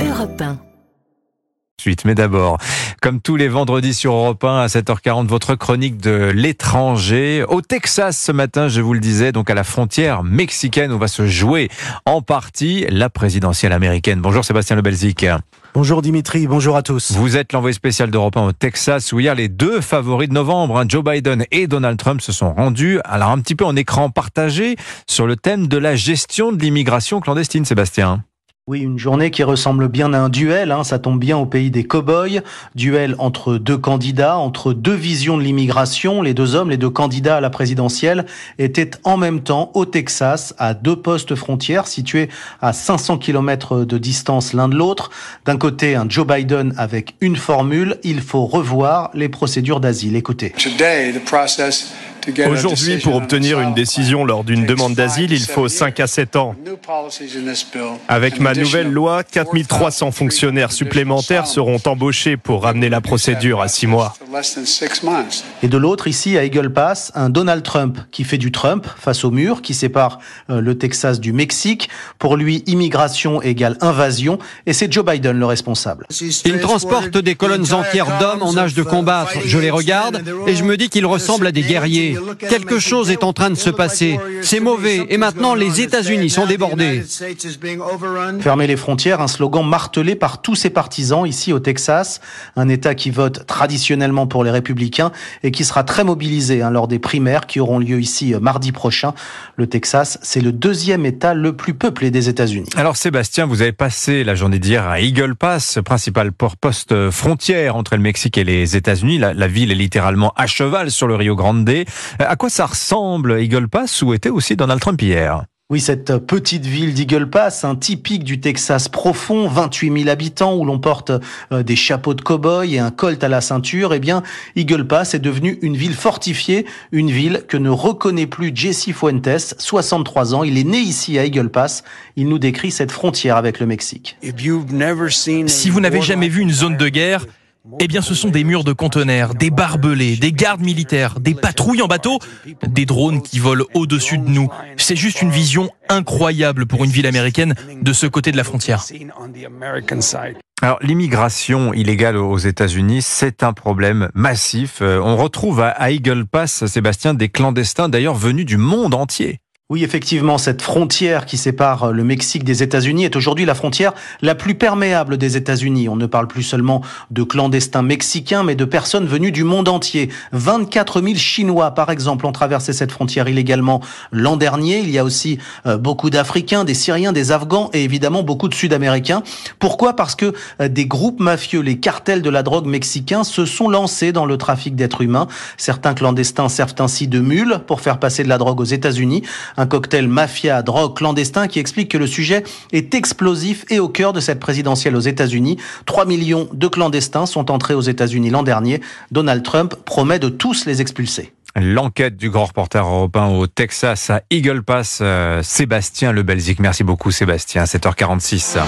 Europe 1. Suite, mais d'abord, comme tous les vendredis sur Europe 1 à 7h40, votre chronique de l'étranger. Au Texas ce matin, je vous le disais, donc à la frontière mexicaine où va se jouer en partie la présidentielle américaine. Bonjour Sébastien Lebelzik. Bonjour Dimitri, bonjour à tous. Vous êtes l'envoyé spécial d'Europe 1 au Texas où hier les deux favoris de novembre, hein, Joe Biden et Donald Trump, se sont rendus. Alors un petit peu en écran partagé sur le thème de la gestion de l'immigration clandestine, Sébastien. Oui, une journée qui ressemble bien à un duel, hein, ça tombe bien au pays des cow-boys. Duel entre deux candidats, entre deux visions de l'immigration. Les deux hommes, les deux candidats à la présidentielle, étaient en même temps au Texas, à deux postes frontières situés à 500 km de distance l'un de l'autre. D'un côté, un Joe Biden avec une formule, il faut revoir les procédures d'asile. Écoutez. Aujourd'hui, pour obtenir une décision lors d'une demande d'asile, il faut 5 à 7 ans. Avec ma nouvelle loi, 4300 fonctionnaires supplémentaires seront embauchés pour ramener la procédure à 6 mois. Et de l'autre, ici, à Eagle Pass, un Donald Trump qui fait du Trump face au mur qui sépare euh, le Texas du Mexique. Pour lui, immigration égale invasion et c'est Joe Biden le responsable. Il transporte des colonnes entières d'hommes en âge de combattre. Je les regarde et je me dis qu'ils ressemblent à des guerriers. Quelque chose est en train de se passer. C'est mauvais. Et maintenant, les États-Unis sont débordés. Fermer les frontières, un slogan martelé par tous ses partisans ici au Texas. Un État qui vote traditionnellement pour les républicains et qui sera très mobilisé hein, lors des primaires qui auront lieu ici euh, mardi prochain. Le Texas, c'est le deuxième État le plus peuplé des États-Unis. Alors Sébastien, vous avez passé la journée d'hier à Eagle Pass, principal poste frontière entre le Mexique et les États-Unis. La, la ville est littéralement à cheval sur le Rio Grande. À quoi ça ressemble Eagle Pass où était aussi Donald Trump hier? Oui, cette petite ville d'Eagle Pass, un typique du Texas profond, 28 000 habitants, où l'on porte euh, des chapeaux de cow-boy et un colt à la ceinture, eh bien, Eagle Pass est devenue une ville fortifiée, une ville que ne reconnaît plus Jesse Fuentes, 63 ans. Il est né ici à Eagle Pass. Il nous décrit cette frontière avec le Mexique. Si vous n'avez jamais vu une zone de guerre, eh bien, ce sont des murs de conteneurs, des barbelés, des gardes militaires, des patrouilles en bateau, des drones qui volent au-dessus de nous. C'est juste une vision incroyable pour une ville américaine de ce côté de la frontière. Alors l'immigration illégale aux États-Unis, c'est un problème massif. Euh, on retrouve à Eagle Pass, Sébastien, des clandestins d'ailleurs venus du monde entier. Oui, effectivement, cette frontière qui sépare le Mexique des États-Unis est aujourd'hui la frontière la plus perméable des États-Unis. On ne parle plus seulement de clandestins mexicains, mais de personnes venues du monde entier. 24 000 Chinois, par exemple, ont traversé cette frontière illégalement l'an dernier. Il y a aussi euh, beaucoup d'Africains, des Syriens, des Afghans et évidemment beaucoup de Sud-Américains. Pourquoi? Parce que euh, des groupes mafieux, les cartels de la drogue mexicains, se sont lancés dans le trafic d'êtres humains. Certains clandestins servent ainsi de mules pour faire passer de la drogue aux États-Unis un cocktail mafia, drogue, clandestin qui explique que le sujet est explosif et au cœur de cette présidentielle aux États-Unis. 3 millions de clandestins sont entrés aux États-Unis l'an dernier. Donald Trump promet de tous les expulser. L'enquête du grand reporter européen au Texas à Eagle Pass, euh, Sébastien Lebelzik. Merci beaucoup Sébastien, 7h46.